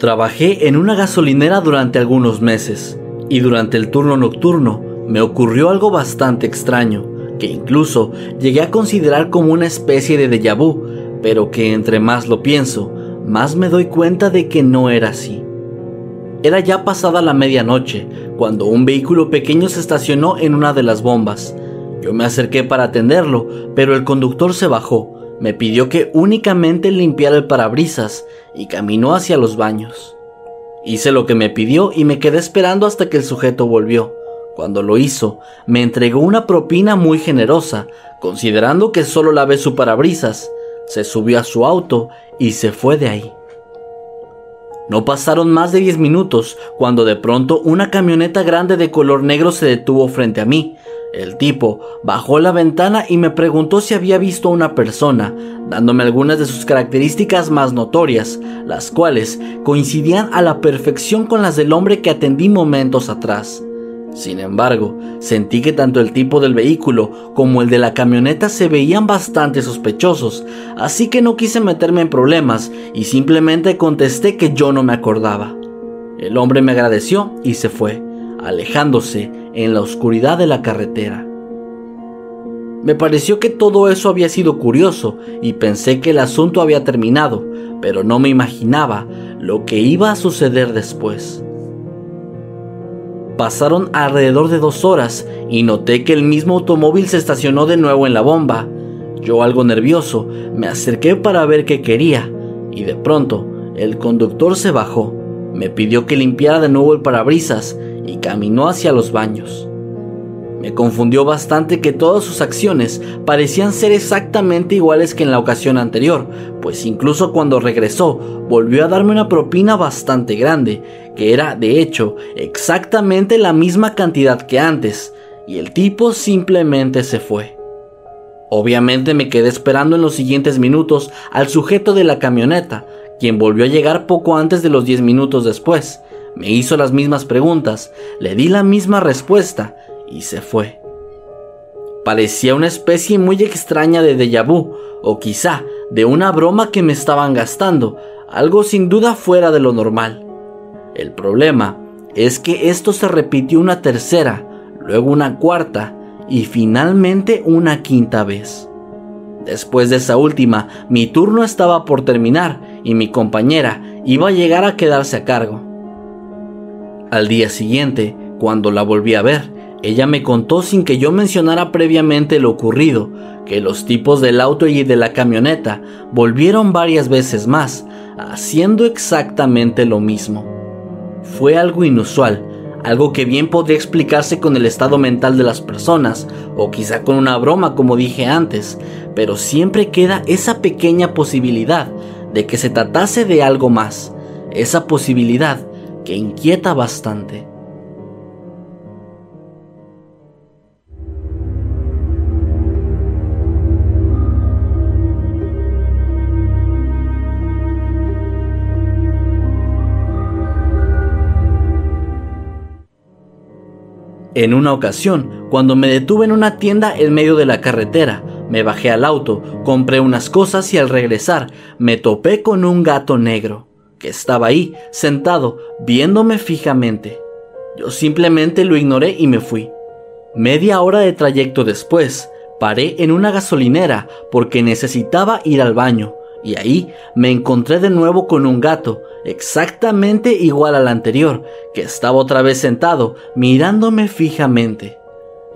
Trabajé en una gasolinera durante algunos meses y durante el turno nocturno me ocurrió algo bastante extraño, que incluso llegué a considerar como una especie de déjà vu, pero que entre más lo pienso, más me doy cuenta de que no era así. Era ya pasada la medianoche cuando un vehículo pequeño se estacionó en una de las bombas. Yo me acerqué para atenderlo, pero el conductor se bajó me pidió que únicamente limpiara el parabrisas y caminó hacia los baños. Hice lo que me pidió y me quedé esperando hasta que el sujeto volvió. Cuando lo hizo, me entregó una propina muy generosa, considerando que solo lavé su parabrisas. Se subió a su auto y se fue de ahí. No pasaron más de 10 minutos cuando de pronto una camioneta grande de color negro se detuvo frente a mí, el tipo bajó la ventana y me preguntó si había visto a una persona, dándome algunas de sus características más notorias, las cuales coincidían a la perfección con las del hombre que atendí momentos atrás. Sin embargo, sentí que tanto el tipo del vehículo como el de la camioneta se veían bastante sospechosos, así que no quise meterme en problemas y simplemente contesté que yo no me acordaba. El hombre me agradeció y se fue, alejándose en la oscuridad de la carretera. Me pareció que todo eso había sido curioso y pensé que el asunto había terminado, pero no me imaginaba lo que iba a suceder después. Pasaron alrededor de dos horas y noté que el mismo automóvil se estacionó de nuevo en la bomba. Yo algo nervioso me acerqué para ver qué quería y de pronto el conductor se bajó, me pidió que limpiara de nuevo el parabrisas y caminó hacia los baños. Me confundió bastante que todas sus acciones parecían ser exactamente iguales que en la ocasión anterior, pues incluso cuando regresó volvió a darme una propina bastante grande, que era de hecho exactamente la misma cantidad que antes, y el tipo simplemente se fue. Obviamente me quedé esperando en los siguientes minutos al sujeto de la camioneta, quien volvió a llegar poco antes de los 10 minutos después, me hizo las mismas preguntas, le di la misma respuesta y se fue. Parecía una especie muy extraña de déjà vu, o quizá de una broma que me estaban gastando, algo sin duda fuera de lo normal. El problema es que esto se repitió una tercera, luego una cuarta y finalmente una quinta vez. Después de esa última, mi turno estaba por terminar y mi compañera iba a llegar a quedarse a cargo. Al día siguiente, cuando la volví a ver, ella me contó sin que yo mencionara previamente lo ocurrido, que los tipos del auto y de la camioneta volvieron varias veces más, haciendo exactamente lo mismo. Fue algo inusual, algo que bien podría explicarse con el estado mental de las personas, o quizá con una broma como dije antes, pero siempre queda esa pequeña posibilidad de que se tratase de algo más, esa posibilidad que inquieta bastante. En una ocasión, cuando me detuve en una tienda en medio de la carretera, me bajé al auto, compré unas cosas y al regresar me topé con un gato negro, que estaba ahí, sentado, viéndome fijamente. Yo simplemente lo ignoré y me fui. Media hora de trayecto después, paré en una gasolinera porque necesitaba ir al baño, y ahí me encontré de nuevo con un gato, exactamente igual al anterior, que estaba otra vez sentado, mirándome fijamente.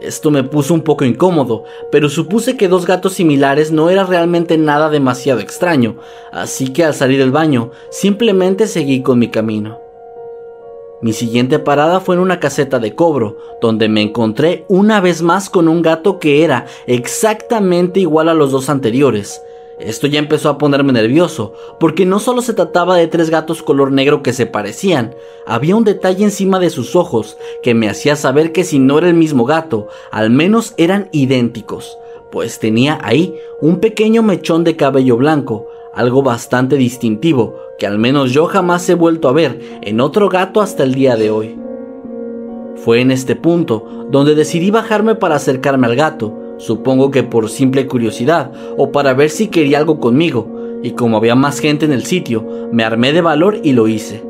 Esto me puso un poco incómodo, pero supuse que dos gatos similares no era realmente nada demasiado extraño, así que al salir del baño simplemente seguí con mi camino. Mi siguiente parada fue en una caseta de cobro, donde me encontré una vez más con un gato que era exactamente igual a los dos anteriores, esto ya empezó a ponerme nervioso, porque no solo se trataba de tres gatos color negro que se parecían, había un detalle encima de sus ojos que me hacía saber que si no era el mismo gato, al menos eran idénticos, pues tenía ahí un pequeño mechón de cabello blanco, algo bastante distintivo que al menos yo jamás he vuelto a ver en otro gato hasta el día de hoy. Fue en este punto donde decidí bajarme para acercarme al gato, supongo que por simple curiosidad o para ver si quería algo conmigo, y como había más gente en el sitio, me armé de valor y lo hice.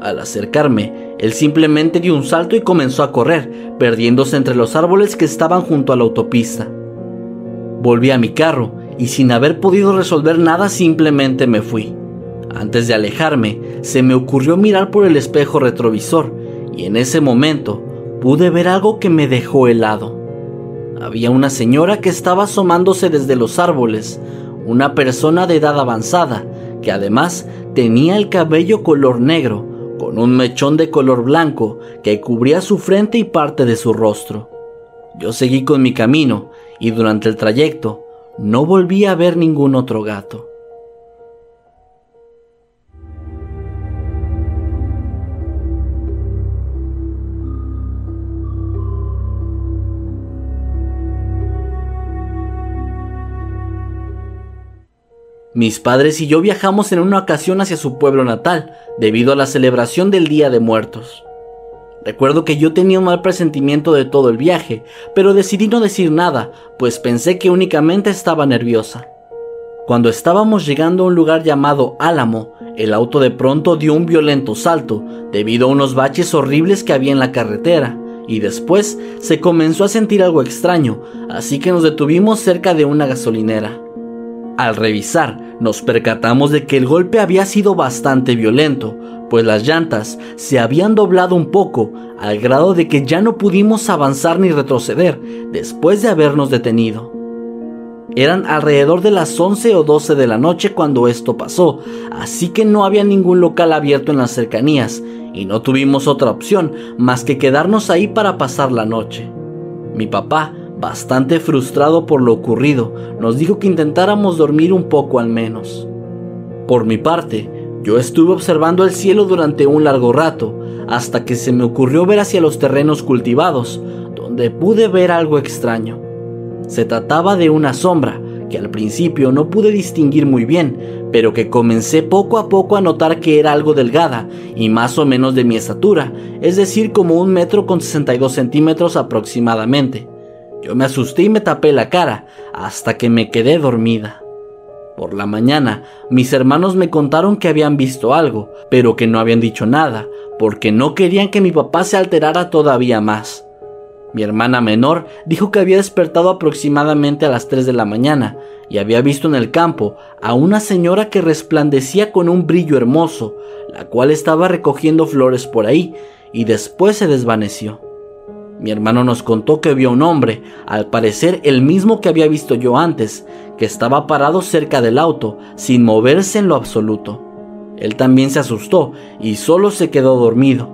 Al acercarme, él simplemente dio un salto y comenzó a correr, perdiéndose entre los árboles que estaban junto a la autopista. Volví a mi carro y sin haber podido resolver nada simplemente me fui. Antes de alejarme, se me ocurrió mirar por el espejo retrovisor y en ese momento pude ver algo que me dejó helado. Había una señora que estaba asomándose desde los árboles, una persona de edad avanzada, que además tenía el cabello color negro, con un mechón de color blanco que cubría su frente y parte de su rostro. Yo seguí con mi camino y durante el trayecto no volví a ver ningún otro gato. Mis padres y yo viajamos en una ocasión hacia su pueblo natal, debido a la celebración del Día de Muertos. Recuerdo que yo tenía un mal presentimiento de todo el viaje, pero decidí no decir nada, pues pensé que únicamente estaba nerviosa. Cuando estábamos llegando a un lugar llamado Álamo, el auto de pronto dio un violento salto, debido a unos baches horribles que había en la carretera, y después se comenzó a sentir algo extraño, así que nos detuvimos cerca de una gasolinera. Al revisar, nos percatamos de que el golpe había sido bastante violento, pues las llantas se habían doblado un poco, al grado de que ya no pudimos avanzar ni retroceder después de habernos detenido. Eran alrededor de las 11 o 12 de la noche cuando esto pasó, así que no había ningún local abierto en las cercanías y no tuvimos otra opción más que quedarnos ahí para pasar la noche. Mi papá bastante frustrado por lo ocurrido, nos dijo que intentáramos dormir un poco al menos. Por mi parte, yo estuve observando el cielo durante un largo rato, hasta que se me ocurrió ver hacia los terrenos cultivados, donde pude ver algo extraño. Se trataba de una sombra, que al principio no pude distinguir muy bien, pero que comencé poco a poco a notar que era algo delgada y más o menos de mi estatura, es decir, como un metro con 62 centímetros aproximadamente. Yo me asusté y me tapé la cara hasta que me quedé dormida. Por la mañana, mis hermanos me contaron que habían visto algo, pero que no habían dicho nada, porque no querían que mi papá se alterara todavía más. Mi hermana menor dijo que había despertado aproximadamente a las 3 de la mañana y había visto en el campo a una señora que resplandecía con un brillo hermoso, la cual estaba recogiendo flores por ahí y después se desvaneció. Mi hermano nos contó que vio un hombre, al parecer el mismo que había visto yo antes, que estaba parado cerca del auto, sin moverse en lo absoluto. Él también se asustó y solo se quedó dormido.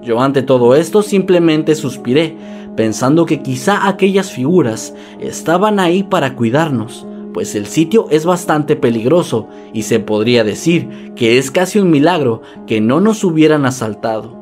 Yo ante todo esto simplemente suspiré, pensando que quizá aquellas figuras estaban ahí para cuidarnos, pues el sitio es bastante peligroso y se podría decir que es casi un milagro que no nos hubieran asaltado.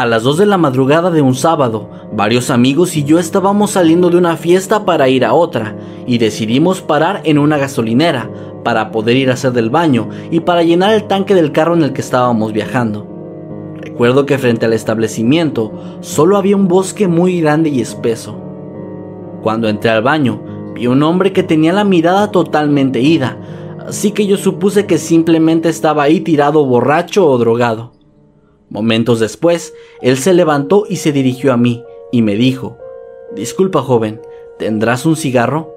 A las 2 de la madrugada de un sábado, varios amigos y yo estábamos saliendo de una fiesta para ir a otra y decidimos parar en una gasolinera para poder ir a hacer del baño y para llenar el tanque del carro en el que estábamos viajando. Recuerdo que frente al establecimiento solo había un bosque muy grande y espeso. Cuando entré al baño, vi un hombre que tenía la mirada totalmente ida, así que yo supuse que simplemente estaba ahí tirado borracho o drogado. Momentos después, él se levantó y se dirigió a mí y me dijo, Disculpa joven, ¿tendrás un cigarro?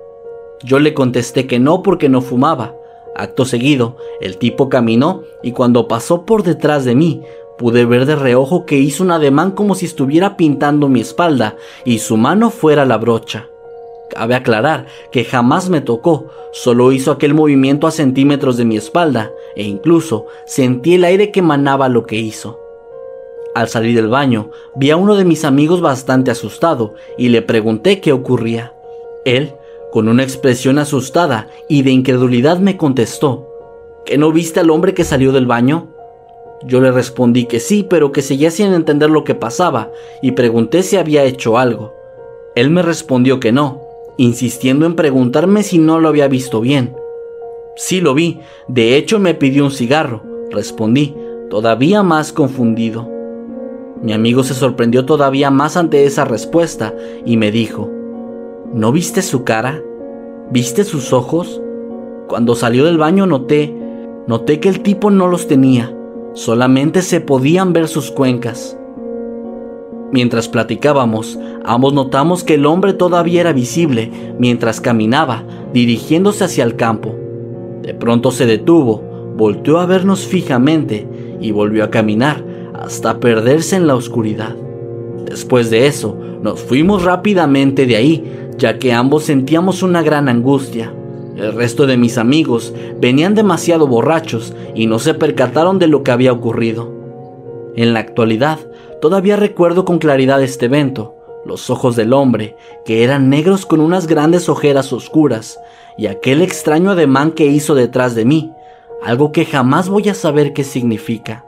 Yo le contesté que no porque no fumaba. Acto seguido, el tipo caminó y cuando pasó por detrás de mí, pude ver de reojo que hizo un ademán como si estuviera pintando mi espalda y su mano fuera la brocha. Cabe aclarar que jamás me tocó, solo hizo aquel movimiento a centímetros de mi espalda e incluso sentí el aire que emanaba lo que hizo. Al salir del baño, vi a uno de mis amigos bastante asustado y le pregunté qué ocurría. Él, con una expresión asustada y de incredulidad, me contestó, ¿Que no viste al hombre que salió del baño? Yo le respondí que sí, pero que seguía sin entender lo que pasaba y pregunté si había hecho algo. Él me respondió que no, insistiendo en preguntarme si no lo había visto bien. Sí lo vi, de hecho me pidió un cigarro, respondí, todavía más confundido. Mi amigo se sorprendió todavía más ante esa respuesta y me dijo, ¿no viste su cara? ¿Viste sus ojos? Cuando salió del baño noté, noté que el tipo no los tenía, solamente se podían ver sus cuencas. Mientras platicábamos, ambos notamos que el hombre todavía era visible mientras caminaba, dirigiéndose hacia el campo. De pronto se detuvo, volteó a vernos fijamente y volvió a caminar, hasta perderse en la oscuridad. Después de eso, nos fuimos rápidamente de ahí, ya que ambos sentíamos una gran angustia. El resto de mis amigos venían demasiado borrachos y no se percataron de lo que había ocurrido. En la actualidad, todavía recuerdo con claridad este evento, los ojos del hombre, que eran negros con unas grandes ojeras oscuras, y aquel extraño ademán que hizo detrás de mí, algo que jamás voy a saber qué significa.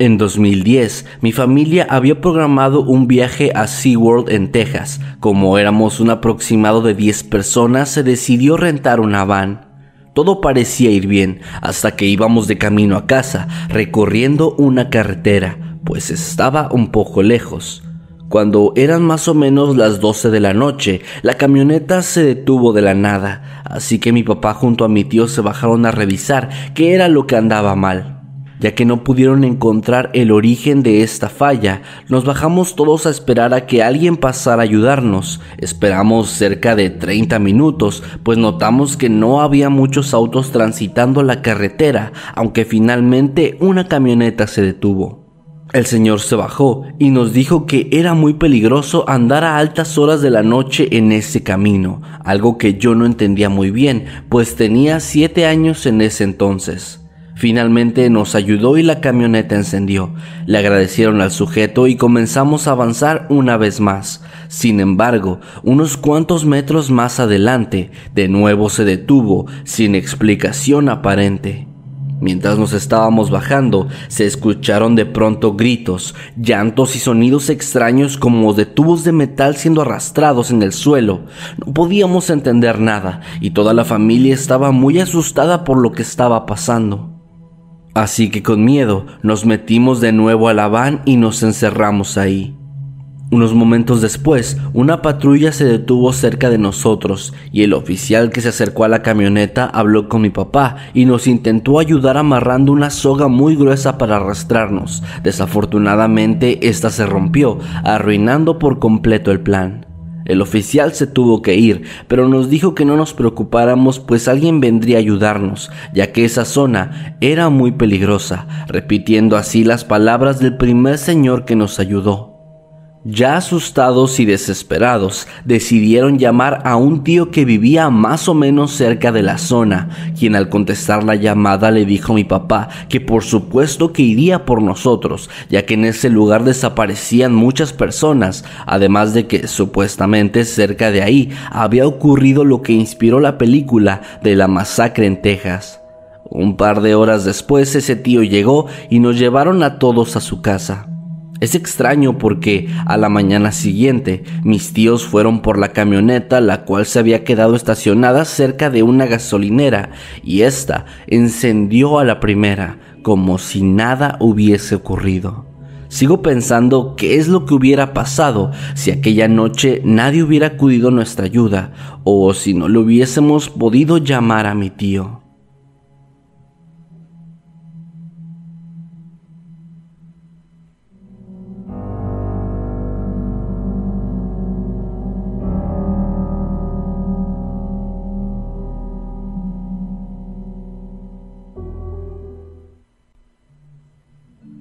En 2010, mi familia había programado un viaje a SeaWorld en Texas. Como éramos un aproximado de 10 personas, se decidió rentar una van. Todo parecía ir bien hasta que íbamos de camino a casa, recorriendo una carretera, pues estaba un poco lejos. Cuando eran más o menos las 12 de la noche, la camioneta se detuvo de la nada, así que mi papá junto a mi tío se bajaron a revisar qué era lo que andaba mal. Ya que no pudieron encontrar el origen de esta falla, nos bajamos todos a esperar a que alguien pasara a ayudarnos. Esperamos cerca de 30 minutos, pues notamos que no había muchos autos transitando la carretera, aunque finalmente una camioneta se detuvo. El señor se bajó y nos dijo que era muy peligroso andar a altas horas de la noche en ese camino, algo que yo no entendía muy bien, pues tenía 7 años en ese entonces. Finalmente nos ayudó y la camioneta encendió. Le agradecieron al sujeto y comenzamos a avanzar una vez más. Sin embargo, unos cuantos metros más adelante, de nuevo se detuvo, sin explicación aparente. Mientras nos estábamos bajando, se escucharon de pronto gritos, llantos y sonidos extraños como de tubos de metal siendo arrastrados en el suelo. No podíamos entender nada y toda la familia estaba muy asustada por lo que estaba pasando. Así que con miedo nos metimos de nuevo a la van y nos encerramos ahí. Unos momentos después, una patrulla se detuvo cerca de nosotros y el oficial que se acercó a la camioneta habló con mi papá y nos intentó ayudar amarrando una soga muy gruesa para arrastrarnos. Desafortunadamente, esta se rompió, arruinando por completo el plan. El oficial se tuvo que ir, pero nos dijo que no nos preocupáramos pues alguien vendría a ayudarnos, ya que esa zona era muy peligrosa, repitiendo así las palabras del primer señor que nos ayudó. Ya asustados y desesperados, decidieron llamar a un tío que vivía más o menos cerca de la zona, quien al contestar la llamada le dijo a mi papá que por supuesto que iría por nosotros, ya que en ese lugar desaparecían muchas personas, además de que supuestamente cerca de ahí había ocurrido lo que inspiró la película de la masacre en Texas. Un par de horas después ese tío llegó y nos llevaron a todos a su casa. Es extraño porque a la mañana siguiente mis tíos fueron por la camioneta la cual se había quedado estacionada cerca de una gasolinera y ésta encendió a la primera como si nada hubiese ocurrido. Sigo pensando qué es lo que hubiera pasado si aquella noche nadie hubiera acudido a nuestra ayuda o si no le hubiésemos podido llamar a mi tío.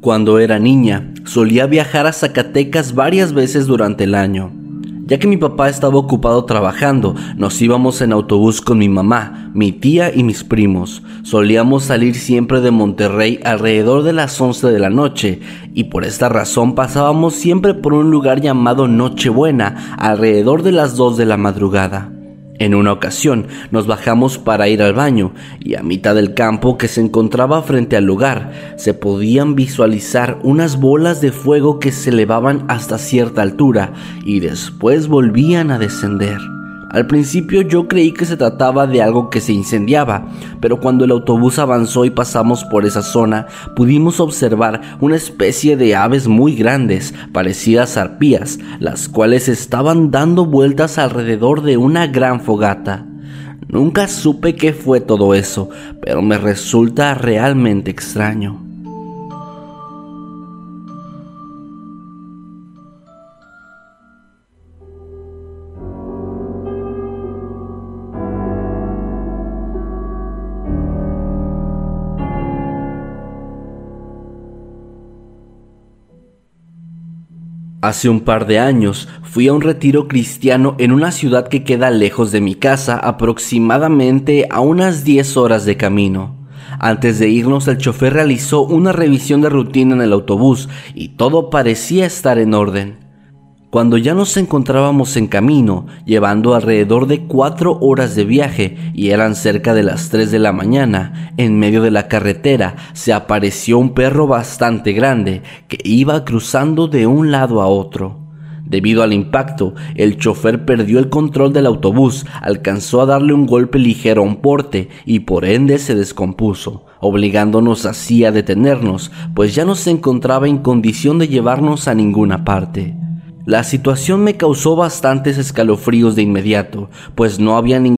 Cuando era niña, solía viajar a Zacatecas varias veces durante el año. Ya que mi papá estaba ocupado trabajando, nos íbamos en autobús con mi mamá, mi tía y mis primos. Solíamos salir siempre de Monterrey alrededor de las 11 de la noche y por esta razón pasábamos siempre por un lugar llamado Nochebuena alrededor de las 2 de la madrugada. En una ocasión nos bajamos para ir al baño y a mitad del campo que se encontraba frente al lugar se podían visualizar unas bolas de fuego que se elevaban hasta cierta altura y después volvían a descender. Al principio yo creí que se trataba de algo que se incendiaba, pero cuando el autobús avanzó y pasamos por esa zona, pudimos observar una especie de aves muy grandes, parecidas a arpías, las cuales estaban dando vueltas alrededor de una gran fogata. Nunca supe qué fue todo eso, pero me resulta realmente extraño. Hace un par de años fui a un retiro cristiano en una ciudad que queda lejos de mi casa, aproximadamente a unas 10 horas de camino. Antes de irnos el chofer realizó una revisión de rutina en el autobús y todo parecía estar en orden. Cuando ya nos encontrábamos en camino, llevando alrededor de cuatro horas de viaje y eran cerca de las 3 de la mañana, en medio de la carretera se apareció un perro bastante grande que iba cruzando de un lado a otro. Debido al impacto, el chofer perdió el control del autobús, alcanzó a darle un golpe ligero a un porte y por ende se descompuso, obligándonos así a detenernos, pues ya no se encontraba en condición de llevarnos a ninguna parte. La situación me causó bastantes escalofríos de inmediato, pues no había ningún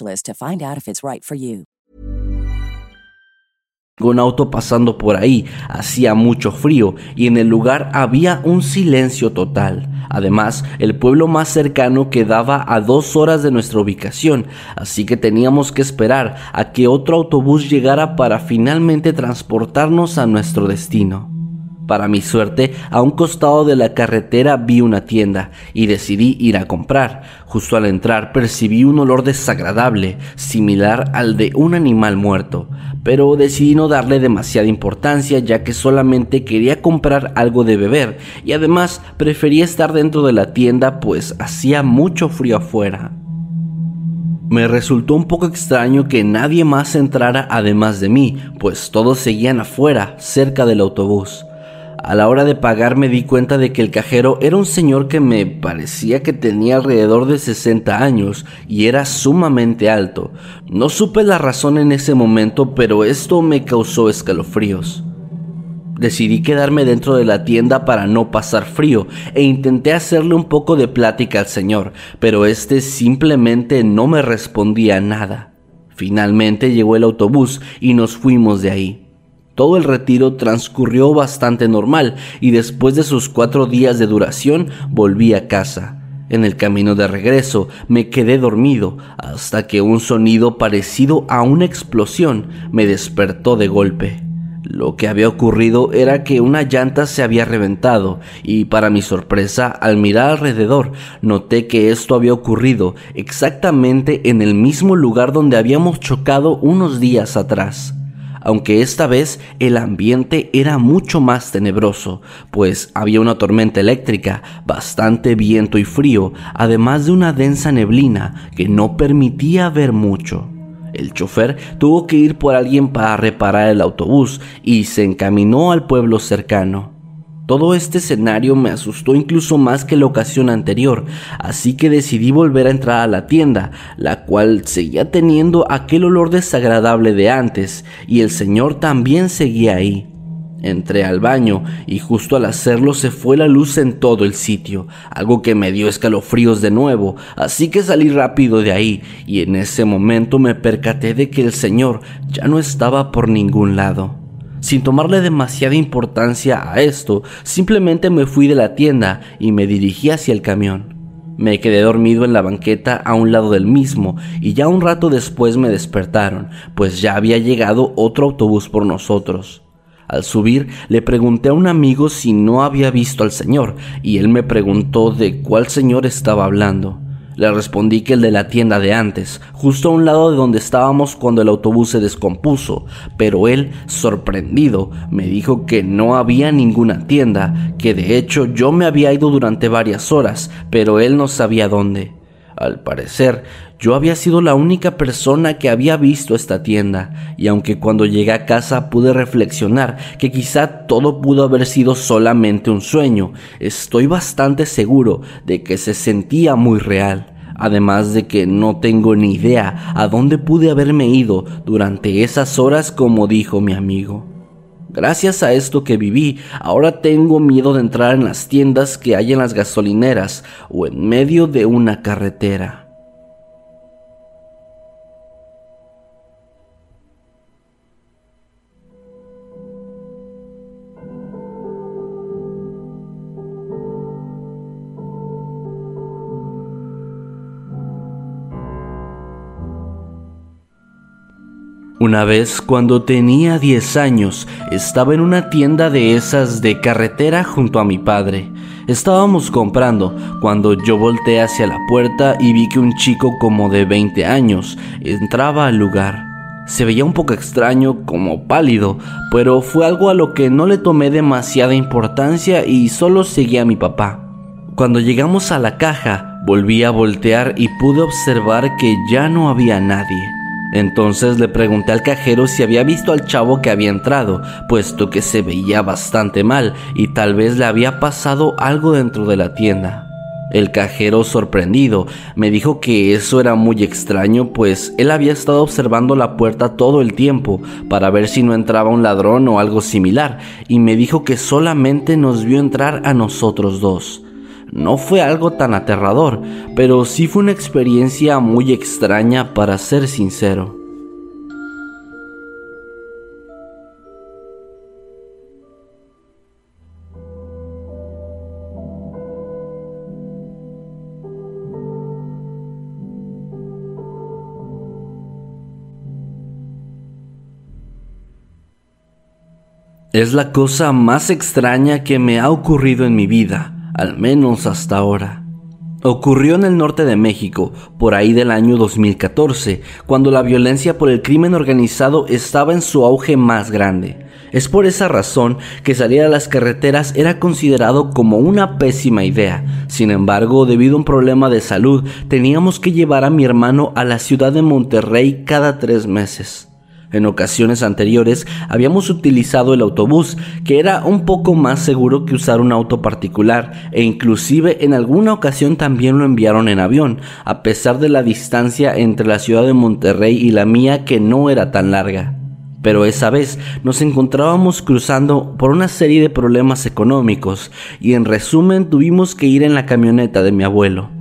to find out if it's right. Un auto pasando por ahí, hacía mucho frío y en el lugar había un silencio total. Además, el pueblo más cercano quedaba a dos horas de nuestra ubicación, así que teníamos que esperar a que otro autobús llegara para finalmente transportarnos a nuestro destino. Para mi suerte, a un costado de la carretera vi una tienda y decidí ir a comprar. Justo al entrar percibí un olor desagradable, similar al de un animal muerto, pero decidí no darle demasiada importancia ya que solamente quería comprar algo de beber y además prefería estar dentro de la tienda pues hacía mucho frío afuera. Me resultó un poco extraño que nadie más entrara además de mí, pues todos seguían afuera, cerca del autobús. A la hora de pagar me di cuenta de que el cajero era un señor que me parecía que tenía alrededor de 60 años y era sumamente alto. No supe la razón en ese momento, pero esto me causó escalofríos. Decidí quedarme dentro de la tienda para no pasar frío e intenté hacerle un poco de plática al señor, pero este simplemente no me respondía nada. Finalmente llegó el autobús y nos fuimos de ahí. Todo el retiro transcurrió bastante normal y después de sus cuatro días de duración volví a casa. En el camino de regreso me quedé dormido hasta que un sonido parecido a una explosión me despertó de golpe. Lo que había ocurrido era que una llanta se había reventado y para mi sorpresa al mirar alrededor noté que esto había ocurrido exactamente en el mismo lugar donde habíamos chocado unos días atrás aunque esta vez el ambiente era mucho más tenebroso, pues había una tormenta eléctrica, bastante viento y frío, además de una densa neblina que no permitía ver mucho. El chofer tuvo que ir por alguien para reparar el autobús y se encaminó al pueblo cercano. Todo este escenario me asustó incluso más que la ocasión anterior, así que decidí volver a entrar a la tienda, la cual seguía teniendo aquel olor desagradable de antes, y el señor también seguía ahí. Entré al baño y justo al hacerlo se fue la luz en todo el sitio, algo que me dio escalofríos de nuevo, así que salí rápido de ahí y en ese momento me percaté de que el señor ya no estaba por ningún lado. Sin tomarle demasiada importancia a esto, simplemente me fui de la tienda y me dirigí hacia el camión. Me quedé dormido en la banqueta a un lado del mismo y ya un rato después me despertaron, pues ya había llegado otro autobús por nosotros. Al subir le pregunté a un amigo si no había visto al señor y él me preguntó de cuál señor estaba hablando. Le respondí que el de la tienda de antes, justo a un lado de donde estábamos cuando el autobús se descompuso, pero él, sorprendido, me dijo que no había ninguna tienda, que de hecho yo me había ido durante varias horas, pero él no sabía dónde. Al parecer, yo había sido la única persona que había visto esta tienda, y aunque cuando llegué a casa pude reflexionar que quizá todo pudo haber sido solamente un sueño, estoy bastante seguro de que se sentía muy real. Además de que no tengo ni idea a dónde pude haberme ido durante esas horas como dijo mi amigo. Gracias a esto que viví, ahora tengo miedo de entrar en las tiendas que hay en las gasolineras o en medio de una carretera. Una vez cuando tenía 10 años, estaba en una tienda de esas de carretera junto a mi padre. Estábamos comprando cuando yo volteé hacia la puerta y vi que un chico como de 20 años entraba al lugar. Se veía un poco extraño, como pálido, pero fue algo a lo que no le tomé demasiada importancia y solo seguí a mi papá. Cuando llegamos a la caja, volví a voltear y pude observar que ya no había nadie. Entonces le pregunté al cajero si había visto al chavo que había entrado, puesto que se veía bastante mal y tal vez le había pasado algo dentro de la tienda. El cajero, sorprendido, me dijo que eso era muy extraño, pues él había estado observando la puerta todo el tiempo para ver si no entraba un ladrón o algo similar, y me dijo que solamente nos vio entrar a nosotros dos. No fue algo tan aterrador, pero sí fue una experiencia muy extraña para ser sincero. Es la cosa más extraña que me ha ocurrido en mi vida, al menos hasta ahora. Ocurrió en el norte de México, por ahí del año 2014, cuando la violencia por el crimen organizado estaba en su auge más grande. Es por esa razón que salir a las carreteras era considerado como una pésima idea. Sin embargo, debido a un problema de salud, teníamos que llevar a mi hermano a la ciudad de Monterrey cada tres meses. En ocasiones anteriores habíamos utilizado el autobús, que era un poco más seguro que usar un auto particular, e inclusive en alguna ocasión también lo enviaron en avión, a pesar de la distancia entre la ciudad de Monterrey y la mía que no era tan larga. Pero esa vez nos encontrábamos cruzando por una serie de problemas económicos y en resumen tuvimos que ir en la camioneta de mi abuelo.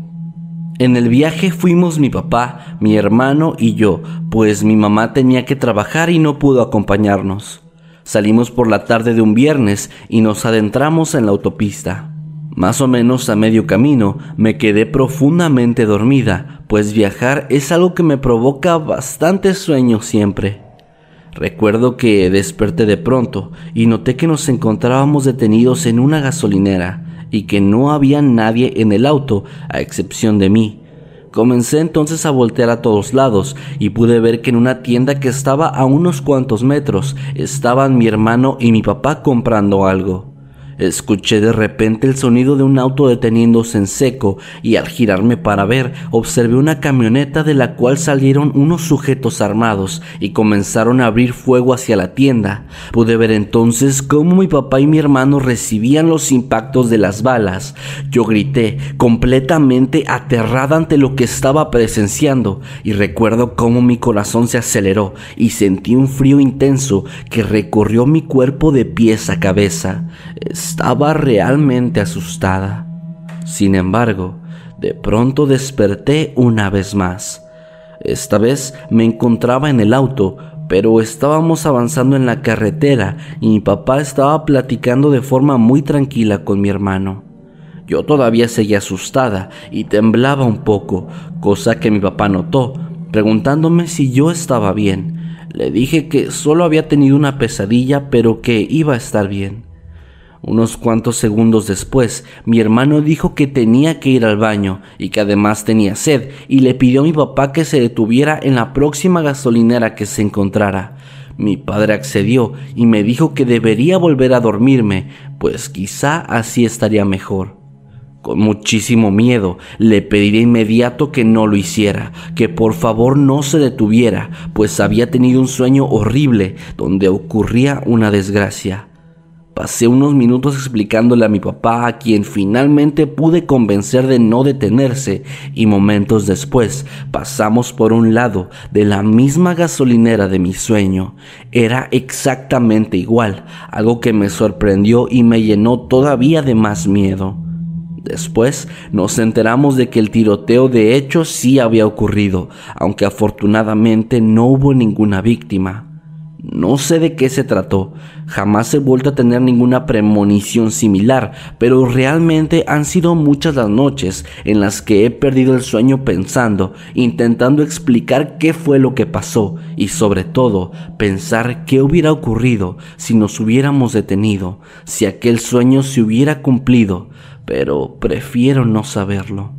En el viaje fuimos mi papá, mi hermano y yo, pues mi mamá tenía que trabajar y no pudo acompañarnos. Salimos por la tarde de un viernes y nos adentramos en la autopista. Más o menos a medio camino me quedé profundamente dormida, pues viajar es algo que me provoca bastante sueño siempre. Recuerdo que desperté de pronto y noté que nos encontrábamos detenidos en una gasolinera y que no había nadie en el auto a excepción de mí. Comencé entonces a voltear a todos lados y pude ver que en una tienda que estaba a unos cuantos metros estaban mi hermano y mi papá comprando algo. Escuché de repente el sonido de un auto deteniéndose en seco y al girarme para ver observé una camioneta de la cual salieron unos sujetos armados y comenzaron a abrir fuego hacia la tienda. Pude ver entonces cómo mi papá y mi hermano recibían los impactos de las balas. Yo grité, completamente aterrada ante lo que estaba presenciando y recuerdo cómo mi corazón se aceleró y sentí un frío intenso que recorrió mi cuerpo de pies a cabeza. Estaba realmente asustada. Sin embargo, de pronto desperté una vez más. Esta vez me encontraba en el auto, pero estábamos avanzando en la carretera y mi papá estaba platicando de forma muy tranquila con mi hermano. Yo todavía seguía asustada y temblaba un poco, cosa que mi papá notó, preguntándome si yo estaba bien. Le dije que solo había tenido una pesadilla, pero que iba a estar bien. Unos cuantos segundos después, mi hermano dijo que tenía que ir al baño y que además tenía sed y le pidió a mi papá que se detuviera en la próxima gasolinera que se encontrara. Mi padre accedió y me dijo que debería volver a dormirme, pues quizá así estaría mejor. Con muchísimo miedo le pedí de inmediato que no lo hiciera, que por favor no se detuviera, pues había tenido un sueño horrible donde ocurría una desgracia. Pasé unos minutos explicándole a mi papá, a quien finalmente pude convencer de no detenerse, y momentos después pasamos por un lado de la misma gasolinera de mi sueño. Era exactamente igual, algo que me sorprendió y me llenó todavía de más miedo. Después nos enteramos de que el tiroteo de hecho sí había ocurrido, aunque afortunadamente no hubo ninguna víctima. No sé de qué se trató, jamás he vuelto a tener ninguna premonición similar, pero realmente han sido muchas las noches en las que he perdido el sueño pensando, intentando explicar qué fue lo que pasó y sobre todo pensar qué hubiera ocurrido si nos hubiéramos detenido, si aquel sueño se hubiera cumplido, pero prefiero no saberlo.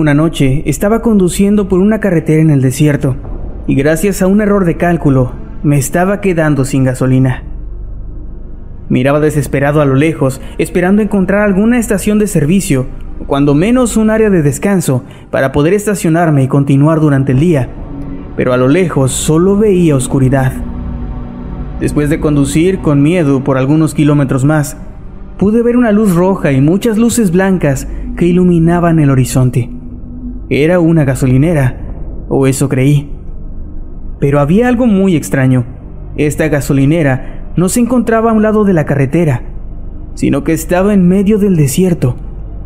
Una noche estaba conduciendo por una carretera en el desierto y gracias a un error de cálculo me estaba quedando sin gasolina. Miraba desesperado a lo lejos, esperando encontrar alguna estación de servicio, o cuando menos un área de descanso para poder estacionarme y continuar durante el día, pero a lo lejos solo veía oscuridad. Después de conducir con miedo por algunos kilómetros más, pude ver una luz roja y muchas luces blancas que iluminaban el horizonte. Era una gasolinera, o eso creí. Pero había algo muy extraño. Esta gasolinera no se encontraba a un lado de la carretera, sino que estaba en medio del desierto,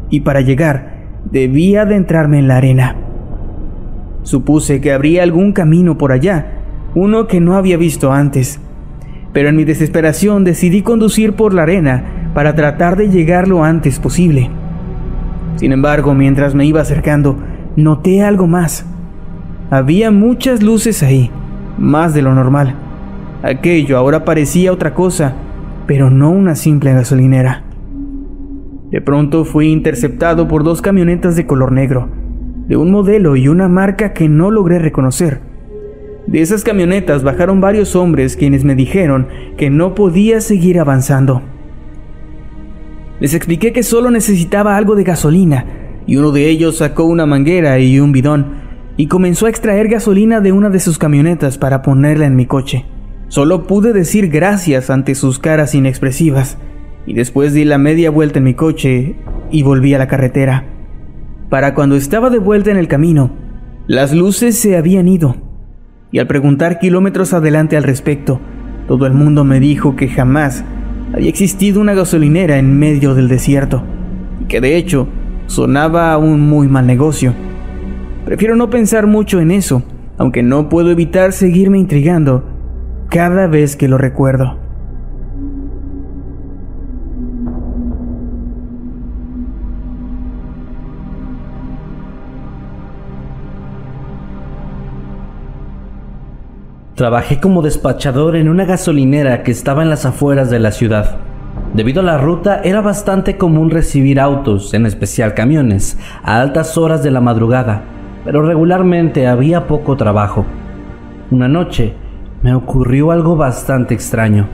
y para llegar debía adentrarme en la arena. Supuse que habría algún camino por allá, uno que no había visto antes, pero en mi desesperación decidí conducir por la arena para tratar de llegar lo antes posible. Sin embargo, mientras me iba acercando, noté algo más. Había muchas luces ahí, más de lo normal. Aquello ahora parecía otra cosa, pero no una simple gasolinera. De pronto fui interceptado por dos camionetas de color negro, de un modelo y una marca que no logré reconocer. De esas camionetas bajaron varios hombres quienes me dijeron que no podía seguir avanzando. Les expliqué que solo necesitaba algo de gasolina, y uno de ellos sacó una manguera y un bidón, y comenzó a extraer gasolina de una de sus camionetas para ponerla en mi coche. Solo pude decir gracias ante sus caras inexpresivas, y después di la media vuelta en mi coche y volví a la carretera. Para cuando estaba de vuelta en el camino, las luces se habían ido, y al preguntar kilómetros adelante al respecto, todo el mundo me dijo que jamás había existido una gasolinera en medio del desierto, y que de hecho sonaba un muy mal negocio. Prefiero no pensar mucho en eso, aunque no puedo evitar seguirme intrigando cada vez que lo recuerdo. Trabajé como despachador en una gasolinera que estaba en las afueras de la ciudad. Debido a la ruta era bastante común recibir autos, en especial camiones, a altas horas de la madrugada, pero regularmente había poco trabajo. Una noche me ocurrió algo bastante extraño.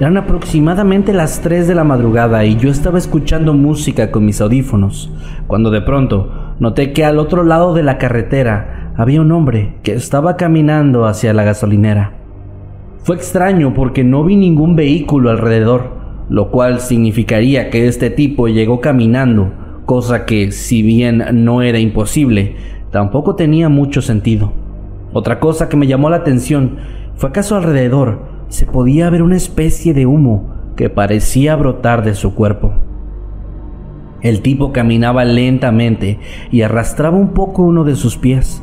Eran aproximadamente las 3 de la madrugada y yo estaba escuchando música con mis audífonos, cuando de pronto noté que al otro lado de la carretera había un hombre que estaba caminando hacia la gasolinera. Fue extraño porque no vi ningún vehículo alrededor, lo cual significaría que este tipo llegó caminando, cosa que si bien no era imposible, tampoco tenía mucho sentido. Otra cosa que me llamó la atención fue que a su alrededor se podía ver una especie de humo que parecía brotar de su cuerpo. El tipo caminaba lentamente y arrastraba un poco uno de sus pies.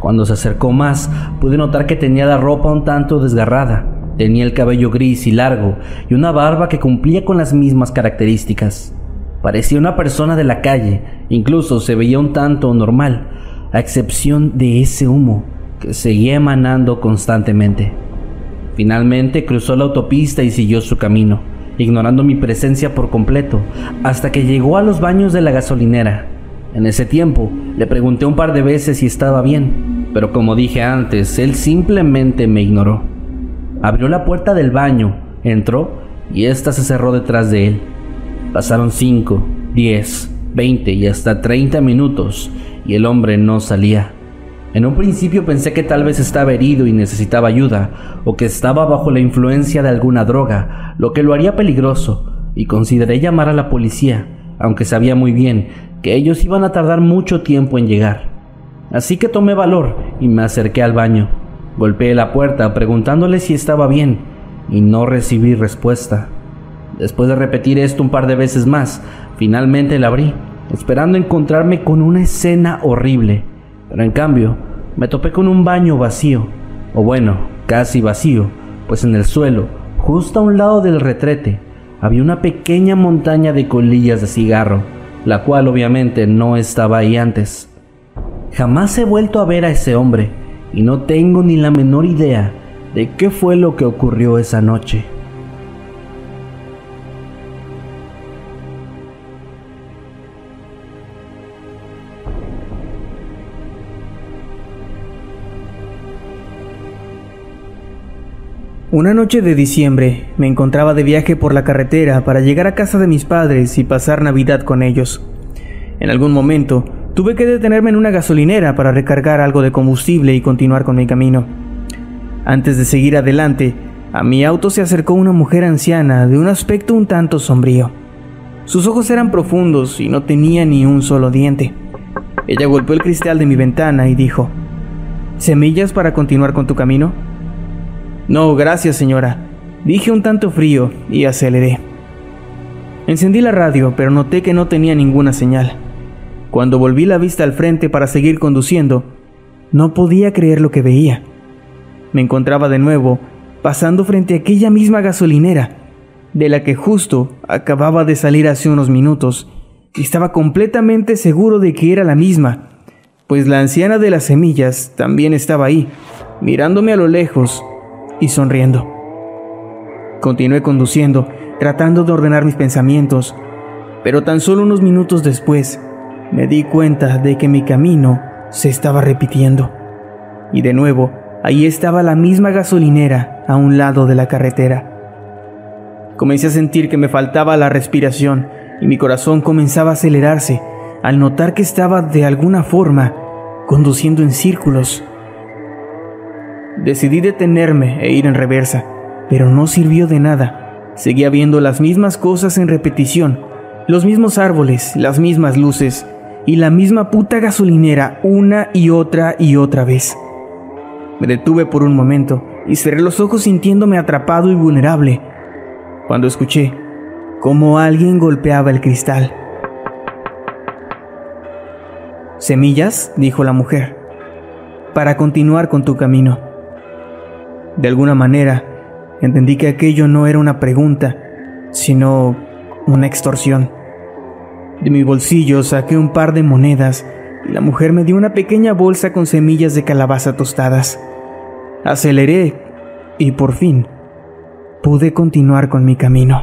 Cuando se acercó más, pude notar que tenía la ropa un tanto desgarrada, Tenía el cabello gris y largo y una barba que cumplía con las mismas características. Parecía una persona de la calle, incluso se veía un tanto normal, a excepción de ese humo que seguía emanando constantemente. Finalmente cruzó la autopista y siguió su camino, ignorando mi presencia por completo, hasta que llegó a los baños de la gasolinera. En ese tiempo le pregunté un par de veces si estaba bien, pero como dije antes, él simplemente me ignoró. Abrió la puerta del baño, entró y ésta se cerró detrás de él. Pasaron 5, 10, 20 y hasta 30 minutos y el hombre no salía. En un principio pensé que tal vez estaba herido y necesitaba ayuda, o que estaba bajo la influencia de alguna droga, lo que lo haría peligroso, y consideré llamar a la policía, aunque sabía muy bien que ellos iban a tardar mucho tiempo en llegar. Así que tomé valor y me acerqué al baño. Golpeé la puerta preguntándole si estaba bien y no recibí respuesta. Después de repetir esto un par de veces más, finalmente la abrí, esperando encontrarme con una escena horrible. Pero en cambio, me topé con un baño vacío, o bueno, casi vacío, pues en el suelo, justo a un lado del retrete, había una pequeña montaña de colillas de cigarro, la cual obviamente no estaba ahí antes. Jamás he vuelto a ver a ese hombre, y no tengo ni la menor idea de qué fue lo que ocurrió esa noche. Una noche de diciembre me encontraba de viaje por la carretera para llegar a casa de mis padres y pasar Navidad con ellos. En algún momento Tuve que detenerme en una gasolinera para recargar algo de combustible y continuar con mi camino. Antes de seguir adelante, a mi auto se acercó una mujer anciana de un aspecto un tanto sombrío. Sus ojos eran profundos y no tenía ni un solo diente. Ella golpeó el cristal de mi ventana y dijo, ¿Semillas para continuar con tu camino? No, gracias señora, dije un tanto frío y aceleré. Encendí la radio, pero noté que no tenía ninguna señal. Cuando volví la vista al frente para seguir conduciendo, no podía creer lo que veía. Me encontraba de nuevo pasando frente a aquella misma gasolinera, de la que justo acababa de salir hace unos minutos, y estaba completamente seguro de que era la misma, pues la anciana de las semillas también estaba ahí, mirándome a lo lejos y sonriendo. Continué conduciendo, tratando de ordenar mis pensamientos, pero tan solo unos minutos después me di cuenta de que mi camino se estaba repitiendo. Y de nuevo, ahí estaba la misma gasolinera a un lado de la carretera. Comencé a sentir que me faltaba la respiración y mi corazón comenzaba a acelerarse al notar que estaba de alguna forma conduciendo en círculos. Decidí detenerme e ir en reversa, pero no sirvió de nada. Seguía viendo las mismas cosas en repetición, los mismos árboles, las mismas luces y la misma puta gasolinera una y otra y otra vez. Me detuve por un momento y cerré los ojos sintiéndome atrapado y vulnerable, cuando escuché cómo alguien golpeaba el cristal. Semillas, dijo la mujer, para continuar con tu camino. De alguna manera, entendí que aquello no era una pregunta, sino una extorsión. De mi bolsillo saqué un par de monedas y la mujer me dio una pequeña bolsa con semillas de calabaza tostadas. Aceleré y por fin pude continuar con mi camino.